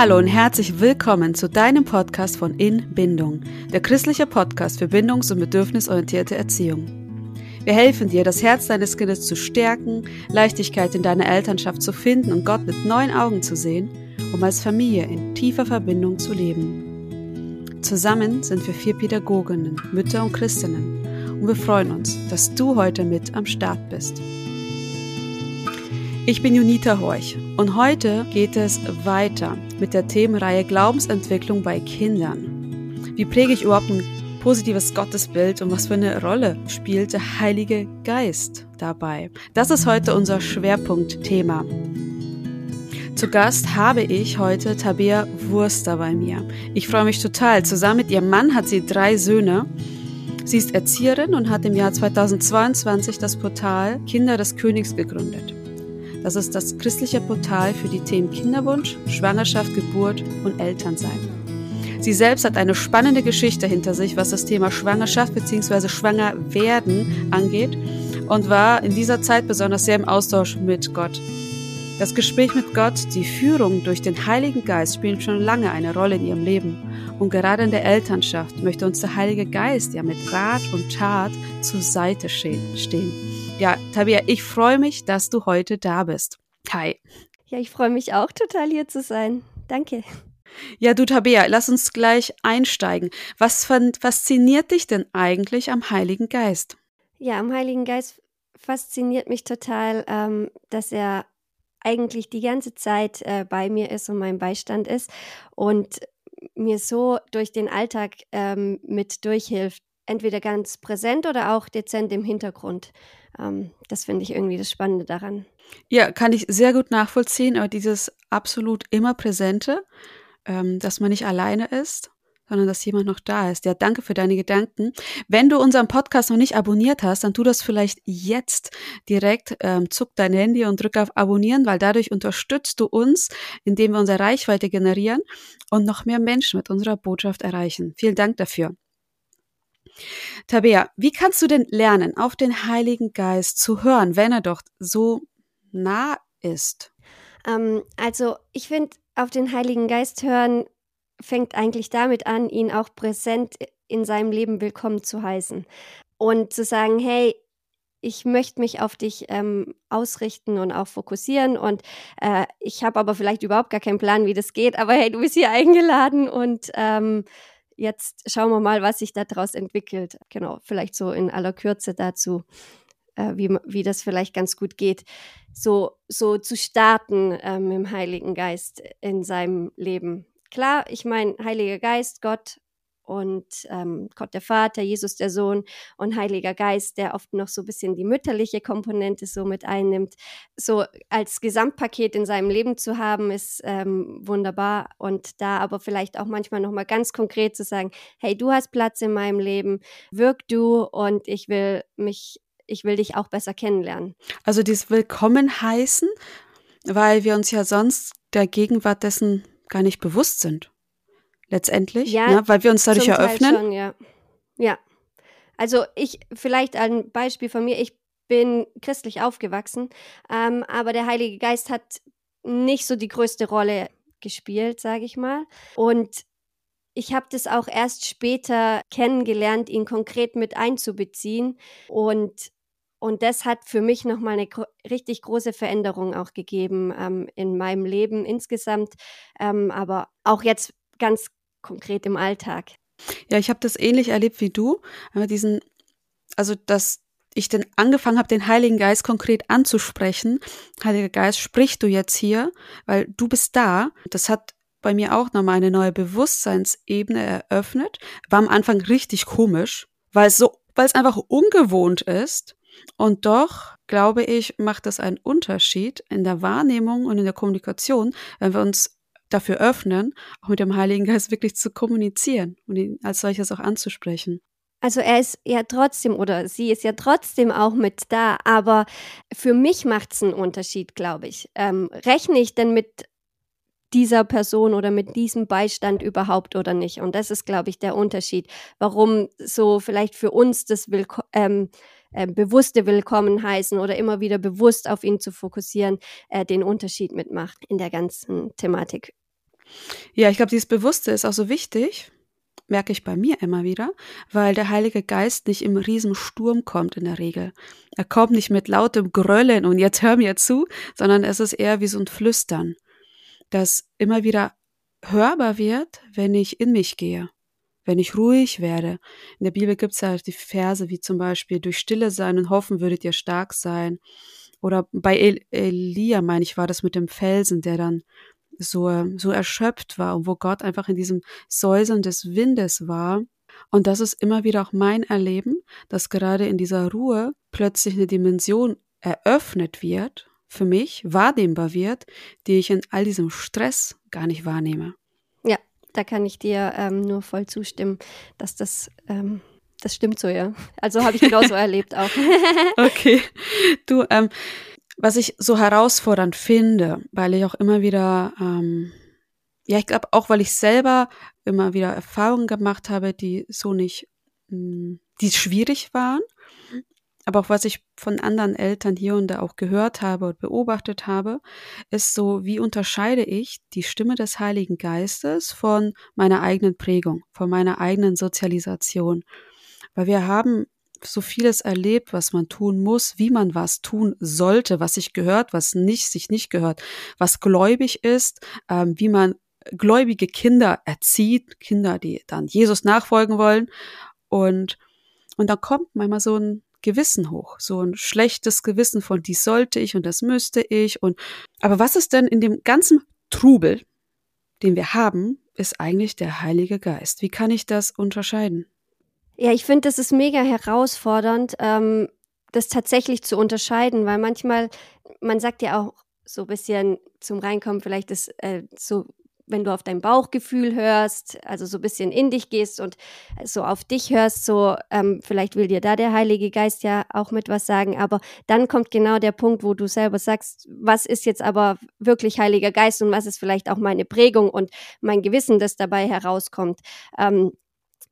Hallo und herzlich willkommen zu deinem Podcast von In Bindung, der christliche Podcast für bindungs- und bedürfnisorientierte Erziehung. Wir helfen dir, das Herz deines Kindes zu stärken, Leichtigkeit in deiner Elternschaft zu finden und Gott mit neuen Augen zu sehen, um als Familie in tiefer Verbindung zu leben. Zusammen sind wir vier Pädagoginnen, Mütter und Christinnen und wir freuen uns, dass du heute mit am Start bist. Ich bin Junita Horch und heute geht es weiter mit der Themenreihe Glaubensentwicklung bei Kindern. Wie präge ich überhaupt ein positives Gottesbild und was für eine Rolle spielt der Heilige Geist dabei? Das ist heute unser Schwerpunktthema. Zu Gast habe ich heute Tabea Wurster bei mir. Ich freue mich total. Zusammen mit ihrem Mann hat sie drei Söhne. Sie ist Erzieherin und hat im Jahr 2022 das Portal Kinder des Königs gegründet. Das ist das christliche Portal für die Themen Kinderwunsch, Schwangerschaft, Geburt und Elternsein. Sie selbst hat eine spannende Geschichte hinter sich, was das Thema Schwangerschaft bzw. Schwangerwerden angeht und war in dieser Zeit besonders sehr im Austausch mit Gott. Das Gespräch mit Gott, die Führung durch den Heiligen Geist spielen schon lange eine Rolle in ihrem Leben. Und gerade in der Elternschaft möchte uns der Heilige Geist ja mit Rat und Tat zur Seite stehen. Tabia, ich freue mich, dass du heute da bist. Hi. Ja, ich freue mich auch total hier zu sein. Danke. Ja, du Tabea, lass uns gleich einsteigen. Was fasziniert dich denn eigentlich am Heiligen Geist? Ja, am Heiligen Geist fasziniert mich total, ähm, dass er eigentlich die ganze Zeit äh, bei mir ist und mein Beistand ist und mir so durch den Alltag ähm, mit durchhilft. Entweder ganz präsent oder auch dezent im Hintergrund. Ähm, das finde ich irgendwie das Spannende daran. Ja, kann ich sehr gut nachvollziehen, aber dieses absolut immer Präsente, ähm, dass man nicht alleine ist, sondern dass jemand noch da ist. Ja, danke für deine Gedanken. Wenn du unseren Podcast noch nicht abonniert hast, dann tu das vielleicht jetzt direkt. Ähm, zuck dein Handy und drück auf Abonnieren, weil dadurch unterstützt du uns, indem wir unsere Reichweite generieren und noch mehr Menschen mit unserer Botschaft erreichen. Vielen Dank dafür. Tabea, wie kannst du denn lernen, auf den Heiligen Geist zu hören, wenn er doch so nah ist? Ähm, also ich finde, auf den Heiligen Geist hören fängt eigentlich damit an, ihn auch präsent in seinem Leben willkommen zu heißen und zu sagen, hey, ich möchte mich auf dich ähm, ausrichten und auch fokussieren und äh, ich habe aber vielleicht überhaupt gar keinen Plan, wie das geht, aber hey, du bist hier eingeladen und ähm, jetzt schauen wir mal, was sich daraus entwickelt. Genau, vielleicht so in aller Kürze dazu, äh, wie, wie das vielleicht ganz gut geht, so, so zu starten ähm, im Heiligen Geist in seinem Leben. Klar, ich meine, Heiliger Geist, Gott und ähm, Gott der Vater, Jesus der Sohn und Heiliger Geist, der oft noch so ein bisschen die mütterliche Komponente so mit einnimmt. So als Gesamtpaket in seinem Leben zu haben, ist ähm, wunderbar. Und da aber vielleicht auch manchmal nochmal ganz konkret zu sagen, hey, du hast Platz in meinem Leben, wirk du und ich will mich, ich will dich auch besser kennenlernen. Also dieses Willkommen heißen, weil wir uns ja sonst der Gegenwart dessen gar nicht bewusst sind letztendlich, ja, ne? weil wir uns dadurch eröffnen. Schon, ja. ja. Also ich, vielleicht ein Beispiel von mir, ich bin christlich aufgewachsen, ähm, aber der Heilige Geist hat nicht so die größte Rolle gespielt, sage ich mal. Und ich habe das auch erst später kennengelernt, ihn konkret mit einzubeziehen. Und, und das hat für mich nochmal eine richtig große Veränderung auch gegeben ähm, in meinem Leben insgesamt, ähm, aber auch jetzt ganz konkret im Alltag? Ja, ich habe das ähnlich erlebt wie du, diesen, also dass ich dann angefangen habe, den Heiligen Geist konkret anzusprechen. Heiliger Geist, sprich du jetzt hier, weil du bist da. Das hat bei mir auch nochmal eine neue Bewusstseinsebene eröffnet. War am Anfang richtig komisch, weil es so, weil es einfach ungewohnt ist. Und doch, glaube ich, macht das einen Unterschied in der Wahrnehmung und in der Kommunikation, wenn wir uns dafür öffnen, auch mit dem Heiligen Geist wirklich zu kommunizieren und ihn als solches auch anzusprechen. Also er ist ja trotzdem oder sie ist ja trotzdem auch mit da, aber für mich macht es einen Unterschied, glaube ich. Ähm, rechne ich denn mit dieser Person oder mit diesem Beistand überhaupt oder nicht? Und das ist, glaube ich, der Unterschied, warum so vielleicht für uns das Willko ähm, äh, bewusste Willkommen heißen oder immer wieder bewusst auf ihn zu fokussieren, äh, den Unterschied mitmacht in der ganzen Thematik. Ja, ich glaube, dieses Bewusste ist auch so wichtig, merke ich bei mir immer wieder, weil der Heilige Geist nicht im Riesensturm kommt in der Regel. Er kommt nicht mit lautem Gröllen und jetzt hör mir zu, sondern es ist eher wie so ein Flüstern, das immer wieder hörbar wird, wenn ich in mich gehe, wenn ich ruhig werde. In der Bibel gibt es ja die Verse wie zum Beispiel, durch Stille sein und hoffen würdet ihr stark sein. Oder bei El Elia, meine ich, war das mit dem Felsen, der dann so, so erschöpft war und wo Gott einfach in diesem Säuseln des Windes war. Und das ist immer wieder auch mein Erleben, dass gerade in dieser Ruhe plötzlich eine Dimension eröffnet wird, für mich wahrnehmbar wird, die ich in all diesem Stress gar nicht wahrnehme. Ja, da kann ich dir ähm, nur voll zustimmen, dass das ähm, das stimmt so, ja. Also habe ich genauso erlebt auch. okay. Du, ähm, was ich so herausfordernd finde, weil ich auch immer wieder, ähm, ja, ich glaube auch, weil ich selber immer wieder Erfahrungen gemacht habe, die so nicht, mh, hm, die schwierig waren, aber auch was ich von anderen Eltern hier und da auch gehört habe und beobachtet habe, ist so, wie unterscheide ich die Stimme des Heiligen Geistes von meiner eigenen Prägung, von meiner eigenen Sozialisation. Weil wir haben so vieles erlebt, was man tun muss, wie man was tun sollte, was sich gehört, was nicht sich nicht gehört, was gläubig ist, ähm, wie man gläubige Kinder erzieht, Kinder, die dann Jesus nachfolgen wollen. Und, und da kommt manchmal so ein Gewissen hoch, so ein schlechtes Gewissen von dies sollte ich und das müsste ich und aber was ist denn in dem ganzen Trubel, den wir haben, ist eigentlich der Heilige Geist. Wie kann ich das unterscheiden? Ja, ich finde, das ist mega herausfordernd, ähm, das tatsächlich zu unterscheiden, weil manchmal, man sagt ja auch so ein bisschen zum Reinkommen, vielleicht ist äh, so, wenn du auf dein Bauchgefühl hörst, also so ein bisschen in dich gehst und so auf dich hörst, so ähm, vielleicht will dir da der Heilige Geist ja auch mit was sagen, aber dann kommt genau der Punkt, wo du selber sagst, was ist jetzt aber wirklich Heiliger Geist und was ist vielleicht auch meine Prägung und mein Gewissen, das dabei herauskommt. Ähm,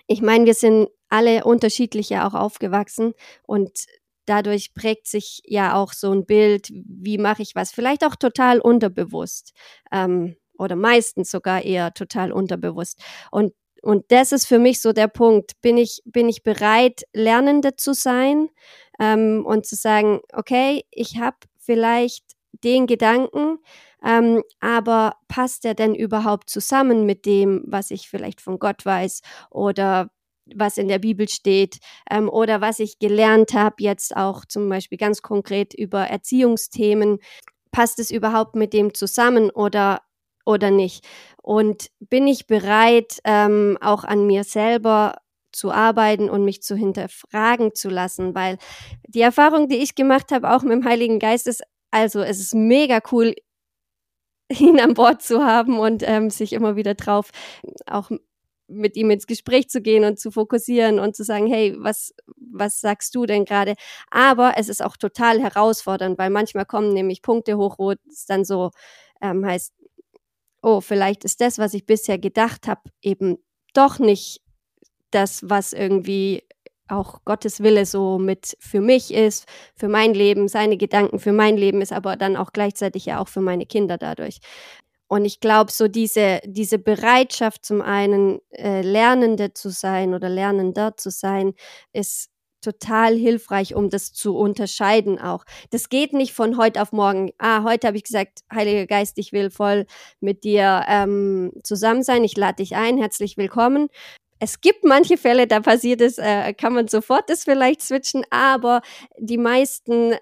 ich meine, wir sind alle unterschiedlich ja auch aufgewachsen und dadurch prägt sich ja auch so ein Bild, wie mache ich was, vielleicht auch total unterbewusst ähm, oder meistens sogar eher total unterbewusst. Und und das ist für mich so der Punkt. Bin ich, bin ich bereit, Lernende zu sein ähm, und zu sagen, okay, ich habe vielleicht den Gedanken, ähm, aber passt der denn überhaupt zusammen mit dem, was ich vielleicht von Gott weiß oder was in der Bibel steht ähm, oder was ich gelernt habe, jetzt auch zum Beispiel ganz konkret über Erziehungsthemen. Passt es überhaupt mit dem zusammen oder, oder nicht? Und bin ich bereit, ähm, auch an mir selber zu arbeiten und mich zu hinterfragen zu lassen, weil die Erfahrung, die ich gemacht habe, auch mit dem Heiligen Geist, ist, also es ist mega cool, ihn an Bord zu haben und ähm, sich immer wieder drauf auch mit ihm ins Gespräch zu gehen und zu fokussieren und zu sagen, hey, was, was sagst du denn gerade? Aber es ist auch total herausfordernd, weil manchmal kommen nämlich Punkte hoch, wo es dann so ähm, heißt, oh, vielleicht ist das, was ich bisher gedacht habe, eben doch nicht das, was irgendwie auch Gottes Wille so mit für mich ist, für mein Leben, seine Gedanken für mein Leben ist, aber dann auch gleichzeitig ja auch für meine Kinder dadurch. Und ich glaube, so diese, diese Bereitschaft zum einen äh, Lernende zu sein oder Lernender zu sein, ist total hilfreich, um das zu unterscheiden auch. Das geht nicht von heute auf morgen. Ah, heute habe ich gesagt, Heiliger Geist, ich will voll mit dir ähm, zusammen sein. Ich lade dich ein, herzlich willkommen. Es gibt manche Fälle, da passiert es, äh, kann man sofort das vielleicht switchen, aber die meisten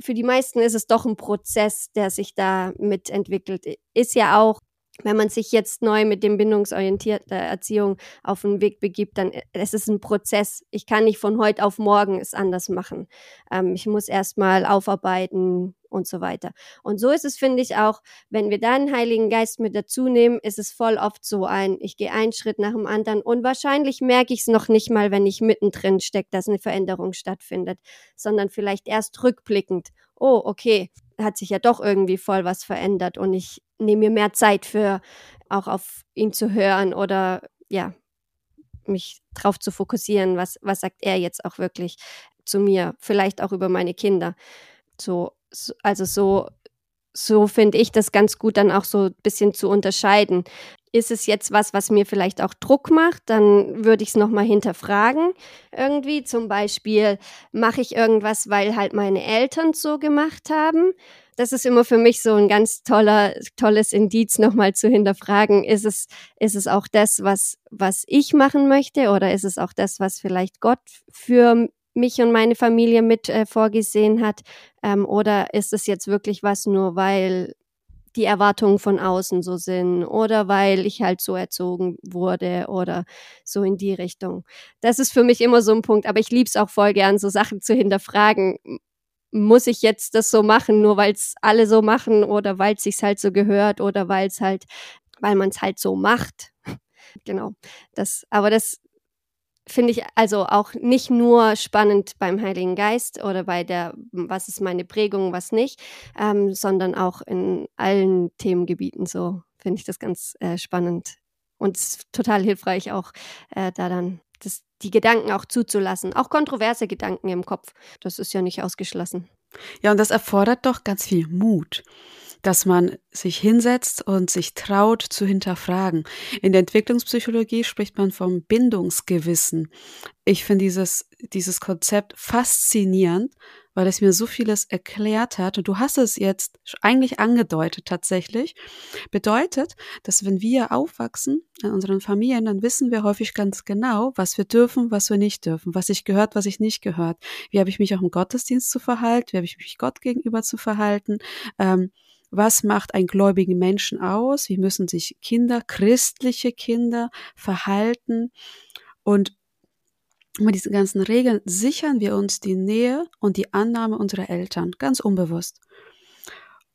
für die meisten ist es doch ein Prozess, der sich da mitentwickelt. Ist ja auch, wenn man sich jetzt neu mit dem bindungsorientierten Erziehung auf den Weg begibt, dann äh, es ist ein Prozess. Ich kann nicht von heute auf morgen es anders machen. Ähm, ich muss erstmal aufarbeiten, und so weiter. Und so ist es, finde ich, auch, wenn wir da einen Heiligen Geist mit dazu nehmen, ist es voll oft so ein, ich gehe einen Schritt nach dem anderen und wahrscheinlich merke ich es noch nicht mal, wenn ich mittendrin stecke, dass eine Veränderung stattfindet, sondern vielleicht erst rückblickend. Oh, okay, hat sich ja doch irgendwie voll was verändert und ich nehme mir mehr Zeit für auch auf ihn zu hören oder ja, mich drauf zu fokussieren, was, was sagt er jetzt auch wirklich zu mir, vielleicht auch über meine Kinder. So, also so, so finde ich das ganz gut dann auch so ein bisschen zu unterscheiden. ist es jetzt was, was mir vielleicht auch Druck macht, dann würde ich es nochmal hinterfragen. Irgendwie zum Beispiel mache ich irgendwas, weil halt meine Eltern so gemacht haben. Das ist immer für mich so ein ganz toller, tolles Indiz, nochmal zu hinterfragen. Ist es, ist es auch das, was, was ich machen möchte oder ist es auch das, was vielleicht Gott für mich und meine Familie mit äh, vorgesehen hat? Ähm, oder ist es jetzt wirklich was nur, weil die Erwartungen von außen so sind oder weil ich halt so erzogen wurde oder so in die Richtung. Das ist für mich immer so ein Punkt, aber ich liebe es auch voll gern, so Sachen zu hinterfragen. Muss ich jetzt das so machen, nur weil es alle so machen oder weil es sich halt so gehört oder weil es halt, weil man es halt so macht. genau. Das, aber das, finde ich also auch nicht nur spannend beim Heiligen Geist oder bei der, was ist meine Prägung, was nicht, ähm, sondern auch in allen Themengebieten so finde ich das ganz äh, spannend und total hilfreich auch äh, da dann das, die Gedanken auch zuzulassen, auch kontroverse Gedanken im Kopf. Das ist ja nicht ausgeschlossen. Ja, und das erfordert doch ganz viel Mut dass man sich hinsetzt und sich traut zu hinterfragen. In der Entwicklungspsychologie spricht man vom Bindungsgewissen. Ich finde dieses, dieses Konzept faszinierend, weil es mir so vieles erklärt hat. Und du hast es jetzt eigentlich angedeutet tatsächlich. Bedeutet, dass wenn wir aufwachsen in unseren Familien, dann wissen wir häufig ganz genau, was wir dürfen, was wir nicht dürfen, was ich gehört, was ich nicht gehört. Wie habe ich mich auch im Gottesdienst zu verhalten, wie habe ich mich Gott gegenüber zu verhalten. Ähm, was macht einen gläubigen Menschen aus? Wie müssen sich Kinder, christliche Kinder verhalten? Und mit diesen ganzen Regeln sichern wir uns die Nähe und die Annahme unserer Eltern, ganz unbewusst.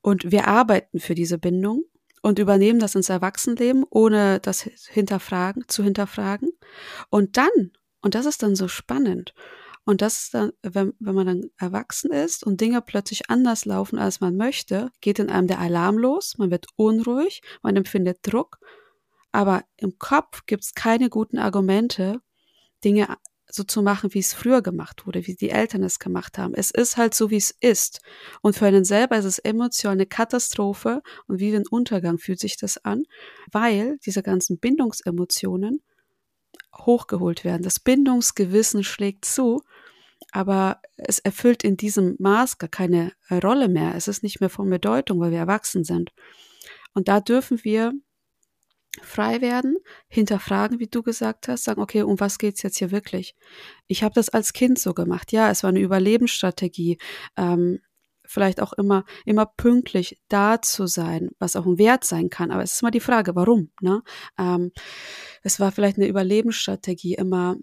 Und wir arbeiten für diese Bindung und übernehmen das ins Erwachsenenleben, ohne das hinterfragen, zu hinterfragen. Und dann, und das ist dann so spannend, und das ist dann, wenn, wenn man dann erwachsen ist und Dinge plötzlich anders laufen, als man möchte, geht in einem der Alarm los, man wird unruhig, man empfindet Druck, aber im Kopf gibt es keine guten Argumente, Dinge so zu machen, wie es früher gemacht wurde, wie die Eltern es gemacht haben. Es ist halt so, wie es ist. Und für einen selber ist es emotional eine Katastrophe und wie ein Untergang fühlt sich das an, weil diese ganzen Bindungsemotionen hochgeholt werden. Das Bindungsgewissen schlägt zu, aber es erfüllt in diesem Maß gar keine Rolle mehr. Es ist nicht mehr von Bedeutung, weil wir erwachsen sind. Und da dürfen wir frei werden, hinterfragen, wie du gesagt hast, sagen, okay, um was geht's jetzt hier wirklich? Ich habe das als Kind so gemacht. Ja, es war eine Überlebensstrategie. Ähm, vielleicht auch immer, immer pünktlich da zu sein, was auch ein Wert sein kann. Aber es ist immer die Frage, warum? Ne? Ähm, es war vielleicht eine Überlebensstrategie, immer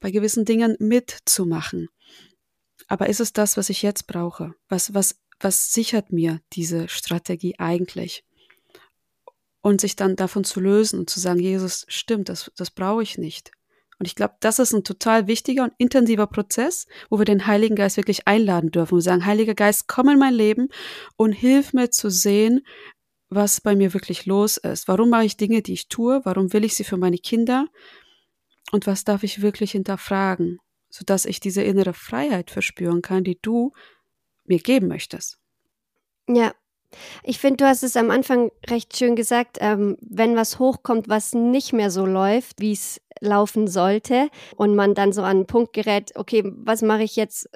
bei gewissen Dingen mitzumachen. Aber ist es das, was ich jetzt brauche? Was, was, was sichert mir diese Strategie eigentlich? Und sich dann davon zu lösen und zu sagen, Jesus, stimmt, das, das brauche ich nicht. Und ich glaube, das ist ein total wichtiger und intensiver Prozess, wo wir den Heiligen Geist wirklich einladen dürfen und sagen, Heiliger Geist, komm in mein Leben und hilf mir zu sehen, was bei mir wirklich los ist. Warum mache ich Dinge, die ich tue? Warum will ich sie für meine Kinder? Und was darf ich wirklich hinterfragen, sodass ich diese innere Freiheit verspüren kann, die du mir geben möchtest? Ja, ich finde, du hast es am Anfang recht schön gesagt, ähm, wenn was hochkommt, was nicht mehr so läuft, wie es laufen sollte, und man dann so an einen Punkt gerät, okay, was mache ich jetzt?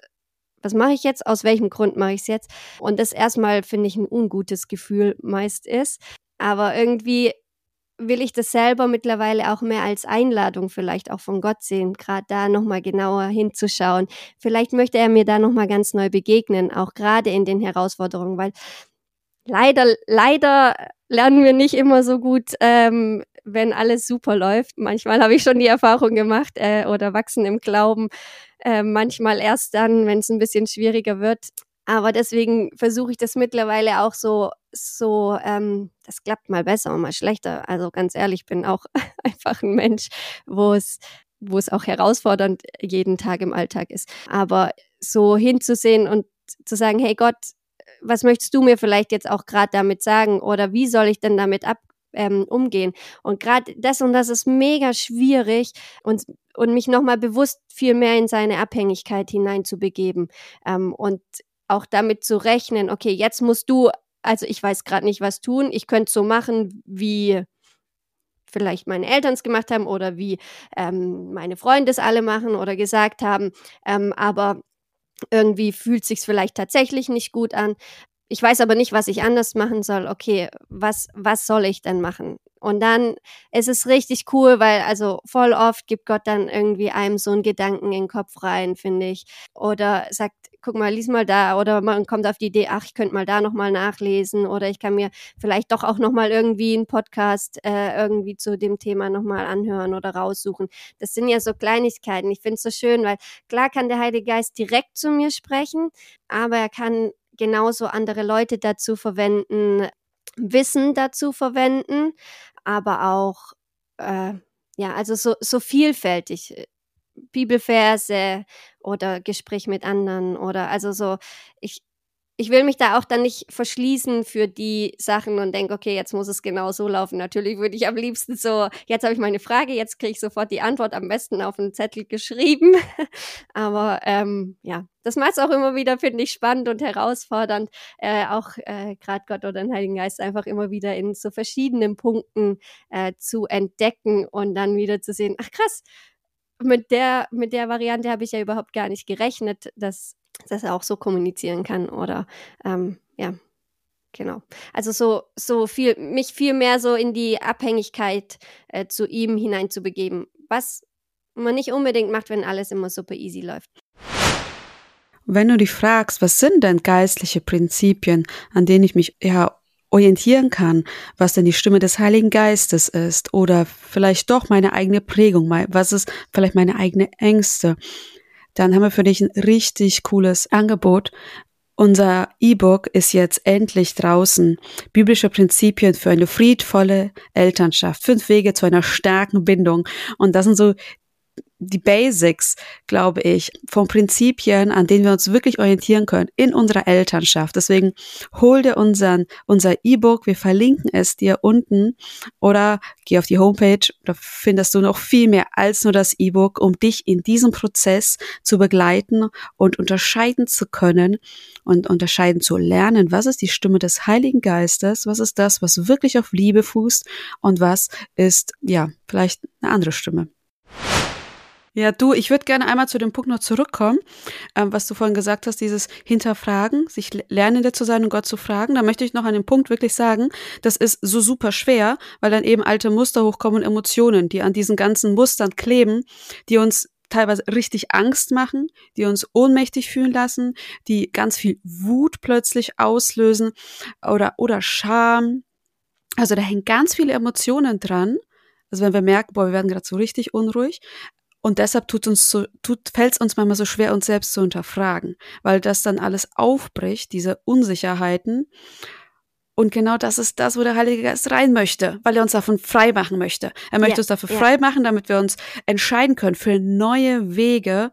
Was mache ich jetzt? Aus welchem Grund mache ich es jetzt? Und das erstmal finde ich ein ungutes Gefühl meist ist. Aber irgendwie will ich das selber mittlerweile auch mehr als Einladung vielleicht auch von Gott sehen, gerade da nochmal genauer hinzuschauen. Vielleicht möchte er mir da nochmal ganz neu begegnen, auch gerade in den Herausforderungen, weil leider, leider lernen wir nicht immer so gut, ähm, wenn alles super läuft. Manchmal habe ich schon die Erfahrung gemacht äh, oder wachsen im Glauben. Äh, manchmal erst dann, wenn es ein bisschen schwieriger wird. Aber deswegen versuche ich das mittlerweile auch so, so, ähm, das klappt mal besser und mal schlechter. Also ganz ehrlich, bin auch einfach ein Mensch, wo es, wo es auch herausfordernd jeden Tag im Alltag ist. Aber so hinzusehen und zu sagen, hey Gott, was möchtest du mir vielleicht jetzt auch gerade damit sagen oder wie soll ich denn damit ab, ähm, umgehen. Und gerade das und das ist mega schwierig und, und mich nochmal bewusst viel mehr in seine Abhängigkeit hineinzubegeben ähm, und auch damit zu rechnen, okay, jetzt musst du, also ich weiß gerade nicht, was tun, ich könnte so machen, wie vielleicht meine Eltern es gemacht haben oder wie ähm, meine Freunde es alle machen oder gesagt haben. Ähm, aber irgendwie fühlt sich vielleicht tatsächlich nicht gut an. Ich weiß aber nicht, was ich anders machen soll. Okay, was, was soll ich denn machen? Und dann ist es richtig cool, weil also voll oft gibt Gott dann irgendwie einem so einen Gedanken in den Kopf rein, finde ich. Oder sagt, guck mal, lies mal da. Oder man kommt auf die Idee, ach, ich könnte mal da nochmal nachlesen. Oder ich kann mir vielleicht doch auch nochmal irgendwie einen Podcast äh, irgendwie zu dem Thema nochmal anhören oder raussuchen. Das sind ja so Kleinigkeiten. Ich finde es so schön, weil klar kann der Heilige Geist direkt zu mir sprechen, aber er kann genauso andere Leute dazu verwenden, Wissen dazu verwenden, aber auch, äh, ja, also so, so vielfältig. Äh, Bibelverse oder Gespräch mit anderen oder also so, ich, ich will mich da auch dann nicht verschließen für die Sachen und denke, okay, jetzt muss es genau so laufen. Natürlich würde ich am liebsten so, jetzt habe ich meine Frage, jetzt kriege ich sofort die Antwort am besten auf einen Zettel geschrieben. Aber ähm, ja, das macht es auch immer wieder, finde ich, spannend und herausfordernd, äh, auch äh, gerade Gott oder den Heiligen Geist einfach immer wieder in so verschiedenen Punkten äh, zu entdecken und dann wieder zu sehen, ach krass, mit der, mit der Variante habe ich ja überhaupt gar nicht gerechnet, dass dass er auch so kommunizieren kann oder ähm, ja, genau. Also so, so viel, mich viel mehr so in die Abhängigkeit äh, zu ihm hineinzubegeben, was man nicht unbedingt macht, wenn alles immer super easy läuft. Wenn du dich fragst, was sind denn geistliche Prinzipien, an denen ich mich ja orientieren kann, was denn die Stimme des Heiligen Geistes ist oder vielleicht doch meine eigene Prägung, was ist vielleicht meine eigene Ängste, dann haben wir für dich ein richtig cooles Angebot. Unser E-Book ist jetzt endlich draußen. Biblische Prinzipien für eine friedvolle Elternschaft. Fünf Wege zu einer starken Bindung. Und das sind so die Basics, glaube ich, von Prinzipien, an denen wir uns wirklich orientieren können in unserer Elternschaft. Deswegen hol dir unseren, unser E-Book. Wir verlinken es dir unten oder geh auf die Homepage. Da findest du noch viel mehr als nur das E-Book, um dich in diesem Prozess zu begleiten und unterscheiden zu können und unterscheiden zu lernen. Was ist die Stimme des Heiligen Geistes? Was ist das, was wirklich auf Liebe fußt? Und was ist, ja, vielleicht eine andere Stimme? Ja, du, ich würde gerne einmal zu dem Punkt noch zurückkommen, ähm, was du vorhin gesagt hast, dieses Hinterfragen, sich Lernende zu sein und Gott zu fragen. Da möchte ich noch an dem Punkt wirklich sagen, das ist so super schwer, weil dann eben alte Muster hochkommen und Emotionen, die an diesen ganzen Mustern kleben, die uns teilweise richtig Angst machen, die uns ohnmächtig fühlen lassen, die ganz viel Wut plötzlich auslösen oder, oder Scham. Also da hängen ganz viele Emotionen dran. Also wenn wir merken, boah, wir werden gerade so richtig unruhig, und deshalb tut uns so, tut, fällt es uns manchmal so schwer, uns selbst zu hinterfragen, weil das dann alles aufbricht, diese Unsicherheiten. Und genau das ist das, wo der Heilige Geist rein möchte, weil er uns davon frei machen möchte. Er möchte ja, uns dafür ja. frei machen, damit wir uns entscheiden können für neue Wege,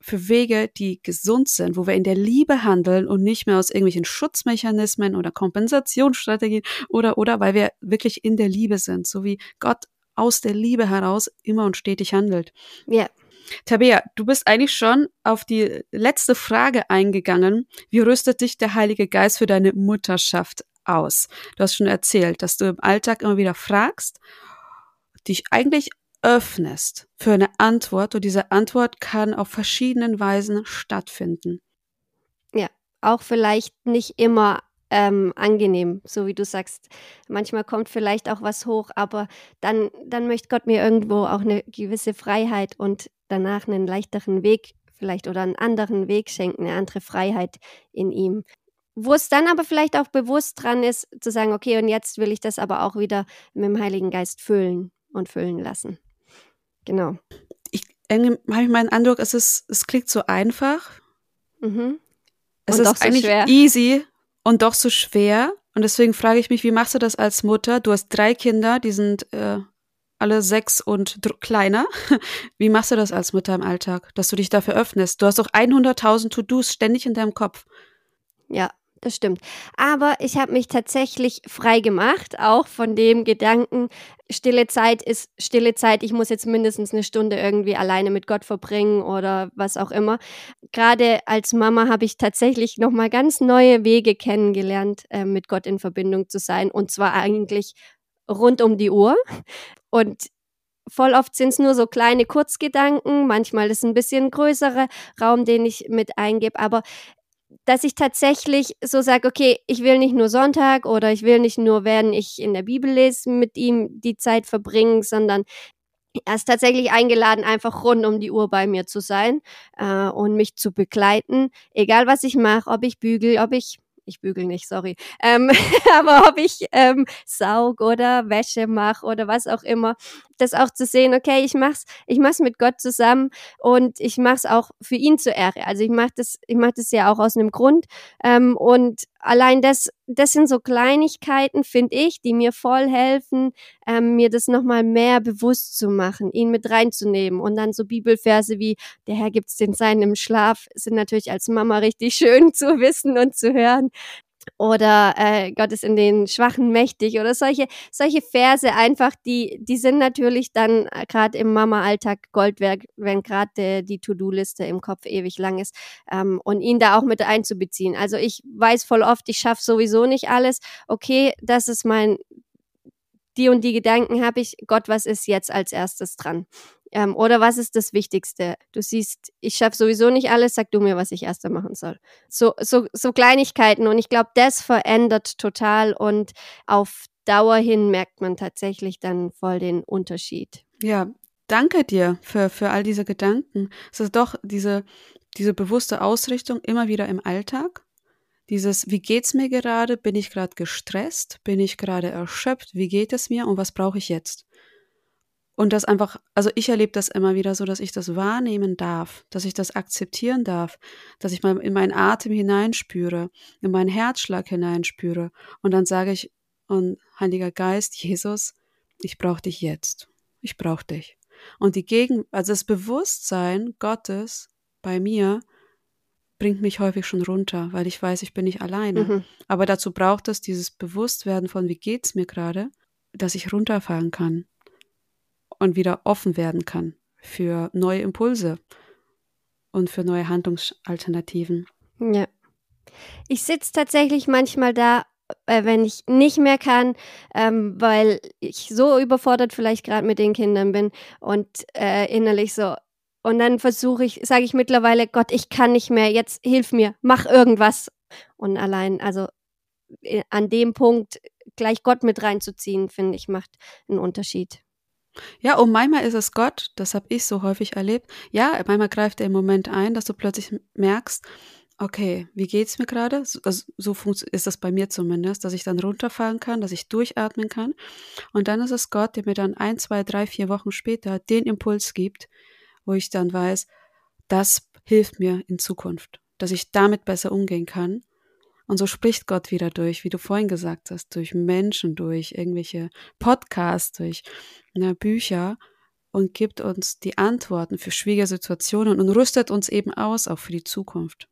für Wege, die gesund sind, wo wir in der Liebe handeln und nicht mehr aus irgendwelchen Schutzmechanismen oder Kompensationsstrategien oder, oder, weil wir wirklich in der Liebe sind, so wie Gott aus der Liebe heraus immer und stetig handelt. Ja. Tabea, du bist eigentlich schon auf die letzte Frage eingegangen. Wie rüstet dich der Heilige Geist für deine Mutterschaft aus? Du hast schon erzählt, dass du im Alltag immer wieder fragst, dich eigentlich öffnest für eine Antwort und diese Antwort kann auf verschiedenen Weisen stattfinden. Ja, auch vielleicht nicht immer ähm, angenehm, so wie du sagst. Manchmal kommt vielleicht auch was hoch, aber dann, dann möchte Gott mir irgendwo auch eine gewisse Freiheit und danach einen leichteren Weg vielleicht oder einen anderen Weg schenken, eine andere Freiheit in ihm. Wo es dann aber vielleicht auch bewusst dran ist, zu sagen, okay, und jetzt will ich das aber auch wieder mit dem Heiligen Geist füllen und füllen lassen. Genau. Ich habe meinen Eindruck, es ist, es klingt so einfach. Mhm. Es und ist so eigentlich schwer. easy, und doch so schwer. Und deswegen frage ich mich, wie machst du das als Mutter? Du hast drei Kinder, die sind äh, alle sechs und kleiner. Wie machst du das als Mutter im Alltag, dass du dich dafür öffnest? Du hast doch 100.000 To-Dos ständig in deinem Kopf. Ja, das stimmt. Aber ich habe mich tatsächlich frei gemacht, auch von dem Gedanken, stille Zeit ist stille Zeit, ich muss jetzt mindestens eine Stunde irgendwie alleine mit Gott verbringen oder was auch immer. Gerade als Mama habe ich tatsächlich nochmal ganz neue Wege kennengelernt, äh, mit Gott in Verbindung zu sein. Und zwar eigentlich rund um die Uhr. Und voll oft sind es nur so kleine Kurzgedanken, manchmal ist es ein bisschen größerer Raum, den ich mit eingebe, aber dass ich tatsächlich so sage, okay, ich will nicht nur Sonntag oder ich will nicht nur, wenn ich in der Bibel lese, mit ihm die Zeit verbringen, sondern er ist tatsächlich eingeladen, einfach rund um die Uhr bei mir zu sein äh, und mich zu begleiten, egal was ich mache, ob ich bügel, ob ich ich bügel nicht, sorry. Ähm, aber ob ich ähm, saug oder Wäsche mache oder was auch immer, das auch zu sehen, okay, ich mach's, ich mach's mit Gott zusammen und ich mach's auch für ihn zur Ehre. Also ich mach das, ich mach das ja auch aus einem Grund. Ähm, und allein das, das sind so Kleinigkeiten, finde ich, die mir voll helfen, ähm, mir das nochmal mehr bewusst zu machen, ihn mit reinzunehmen. Und dann so Bibelverse wie, der Herr gibt's den Seinen im Schlaf, sind natürlich als Mama richtig schön zu wissen und zu hören oder äh, Gott ist in den Schwachen mächtig oder solche solche Verse einfach, die die sind natürlich dann äh, gerade im Mama-Alltag Gold wert, wenn gerade die To-Do-Liste im Kopf ewig lang ist ähm, und ihn da auch mit einzubeziehen. Also ich weiß voll oft, ich schaffe sowieso nicht alles. Okay, das ist mein die und die Gedanken habe ich. Gott, was ist jetzt als erstes dran? Ähm, oder was ist das Wichtigste? Du siehst, ich schaffe sowieso nicht alles, sag du mir, was ich erst machen soll. So, so, so Kleinigkeiten. Und ich glaube, das verändert total und auf Dauer hin merkt man tatsächlich dann voll den Unterschied. Ja, danke dir für, für all diese Gedanken. Es ist doch diese, diese bewusste Ausrichtung immer wieder im Alltag. Dieses, wie geht's mir gerade? Bin ich gerade gestresst? Bin ich gerade erschöpft? Wie geht es mir und was brauche ich jetzt? Und das einfach, also ich erlebe das immer wieder so, dass ich das wahrnehmen darf, dass ich das akzeptieren darf, dass ich mal in meinen Atem hineinspüre, in meinen Herzschlag hineinspüre. Und dann sage ich, und Heiliger Geist, Jesus, ich brauche dich jetzt. Ich brauche dich. Und die Gegen, also das Bewusstsein Gottes bei mir bringt mich häufig schon runter, weil ich weiß, ich bin nicht alleine. Mhm. Aber dazu braucht es dieses Bewusstwerden von, wie geht's mir gerade, dass ich runterfahren kann und wieder offen werden kann für neue Impulse und für neue Handlungsalternativen. Ja. Ich sitze tatsächlich manchmal da, äh, wenn ich nicht mehr kann, ähm, weil ich so überfordert vielleicht gerade mit den Kindern bin und äh, innerlich so. Und dann versuche ich, sage ich mittlerweile, Gott, ich kann nicht mehr, jetzt hilf mir, mach irgendwas. Und allein, also äh, an dem Punkt gleich Gott mit reinzuziehen, finde ich, macht einen Unterschied. Ja, und manchmal ist es Gott, das habe ich so häufig erlebt. Ja, manchmal greift er im Moment ein, dass du plötzlich merkst, okay, wie geht's mir gerade? So, also, so ist das bei mir zumindest, dass ich dann runterfahren kann, dass ich durchatmen kann. Und dann ist es Gott, der mir dann ein, zwei, drei, vier Wochen später den Impuls gibt, wo ich dann weiß, das hilft mir in Zukunft, dass ich damit besser umgehen kann. Und so spricht Gott wieder durch, wie du vorhin gesagt hast, durch Menschen, durch irgendwelche Podcasts, durch ne, Bücher und gibt uns die Antworten für schwierige Situationen und rüstet uns eben aus, auch für die Zukunft.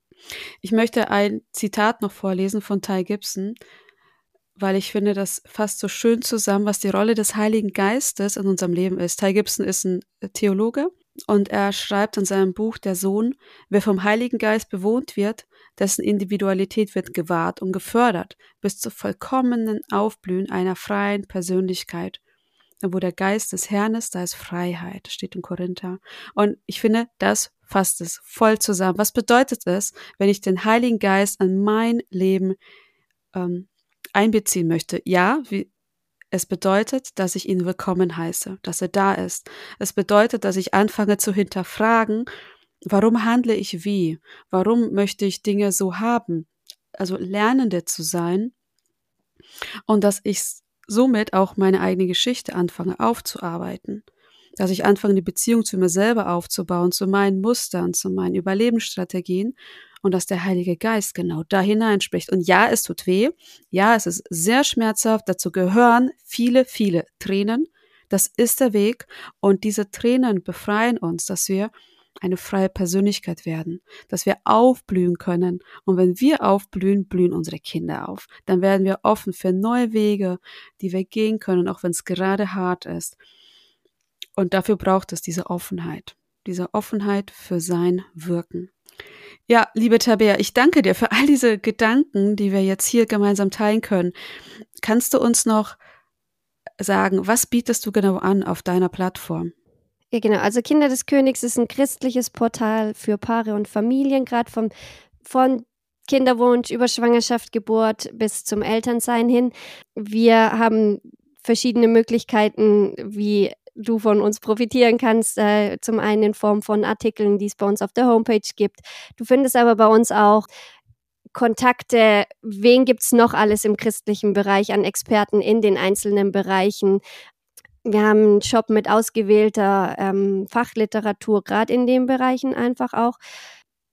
Ich möchte ein Zitat noch vorlesen von Ty Gibson, weil ich finde, das fasst so schön zusammen, was die Rolle des Heiligen Geistes in unserem Leben ist. Ty Gibson ist ein Theologe und er schreibt in seinem Buch Der Sohn, wer vom Heiligen Geist bewohnt wird, dessen Individualität wird gewahrt und gefördert bis zur vollkommenen Aufblühen einer freien Persönlichkeit wo der Geist des Herrn ist, da ist Freiheit, steht in Korinther. Und ich finde, das fasst es voll zusammen. Was bedeutet es, wenn ich den Heiligen Geist an mein Leben ähm, einbeziehen möchte? Ja, wie, es bedeutet, dass ich ihn willkommen heiße, dass er da ist. Es bedeutet, dass ich anfange zu hinterfragen, warum handle ich wie? Warum möchte ich Dinge so haben? Also Lernende zu sein und dass ich somit auch meine eigene Geschichte anfange aufzuarbeiten. Dass ich anfange, die Beziehung zu mir selber aufzubauen, zu meinen Mustern, zu meinen Überlebensstrategien und dass der Heilige Geist genau da hineinspricht. Und ja, es tut weh. Ja, es ist sehr schmerzhaft. Dazu gehören viele, viele Tränen. Das ist der Weg. Und diese Tränen befreien uns, dass wir eine freie Persönlichkeit werden, dass wir aufblühen können. Und wenn wir aufblühen, blühen unsere Kinder auf. Dann werden wir offen für neue Wege, die wir gehen können, auch wenn es gerade hart ist. Und dafür braucht es diese Offenheit, diese Offenheit für sein Wirken. Ja, liebe Tabea, ich danke dir für all diese Gedanken, die wir jetzt hier gemeinsam teilen können. Kannst du uns noch sagen, was bietest du genau an auf deiner Plattform? Ja, genau. Also Kinder des Königs ist ein christliches Portal für Paare und Familien, gerade vom, von Kinderwunsch über Schwangerschaft, Geburt bis zum Elternsein hin. Wir haben verschiedene Möglichkeiten, wie du von uns profitieren kannst. Äh, zum einen in Form von Artikeln, die es bei uns auf der Homepage gibt. Du findest aber bei uns auch Kontakte, wen gibt es noch alles im christlichen Bereich an Experten in den einzelnen Bereichen. Wir haben einen Shop mit ausgewählter ähm, Fachliteratur, gerade in den Bereichen einfach auch,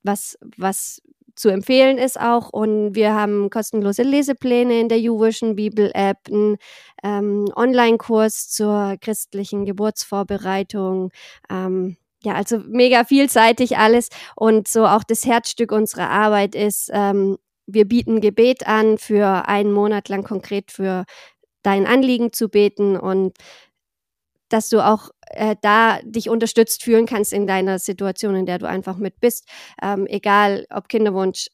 was, was zu empfehlen ist auch. Und wir haben kostenlose Lesepläne in der YouVision Bibel-App, einen ähm, Online-Kurs zur christlichen Geburtsvorbereitung. Ähm, ja, also mega vielseitig alles. Und so auch das Herzstück unserer Arbeit ist, ähm, wir bieten Gebet an, für einen Monat lang konkret für dein Anliegen zu beten und dass du auch äh, da dich unterstützt fühlen kannst in deiner Situation, in der du einfach mit bist, ähm, egal ob Kinderwunsch,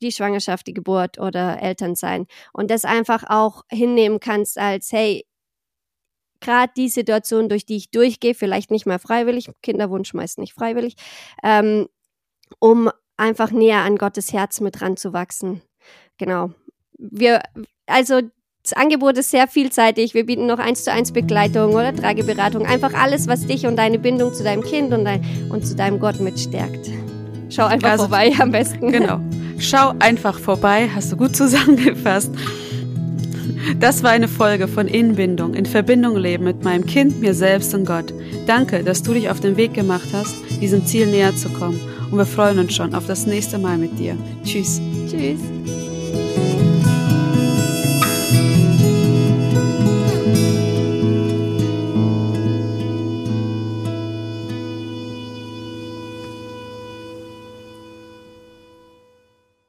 die Schwangerschaft, die Geburt oder Elternsein und das einfach auch hinnehmen kannst als hey, gerade die Situation, durch die ich durchgehe, vielleicht nicht mal freiwillig, Kinderwunsch meist nicht freiwillig, ähm, um einfach näher an Gottes Herz mit ranzuwachsen. Genau. Wir, also das Angebot ist sehr vielseitig. Wir bieten noch eins zu eins Begleitung oder Trageberatung. Einfach alles, was dich und deine Bindung zu deinem Kind und, dein, und zu deinem Gott mitstärkt. Schau einfach also, vorbei am besten. Genau. Schau einfach vorbei, hast du gut zusammengefasst. Das war eine Folge von Inbindung, in Verbindung leben mit meinem Kind, mir selbst und Gott. Danke, dass du dich auf den Weg gemacht hast, diesem Ziel näher zu kommen. Und wir freuen uns schon auf das nächste Mal mit dir. Tschüss. Tschüss.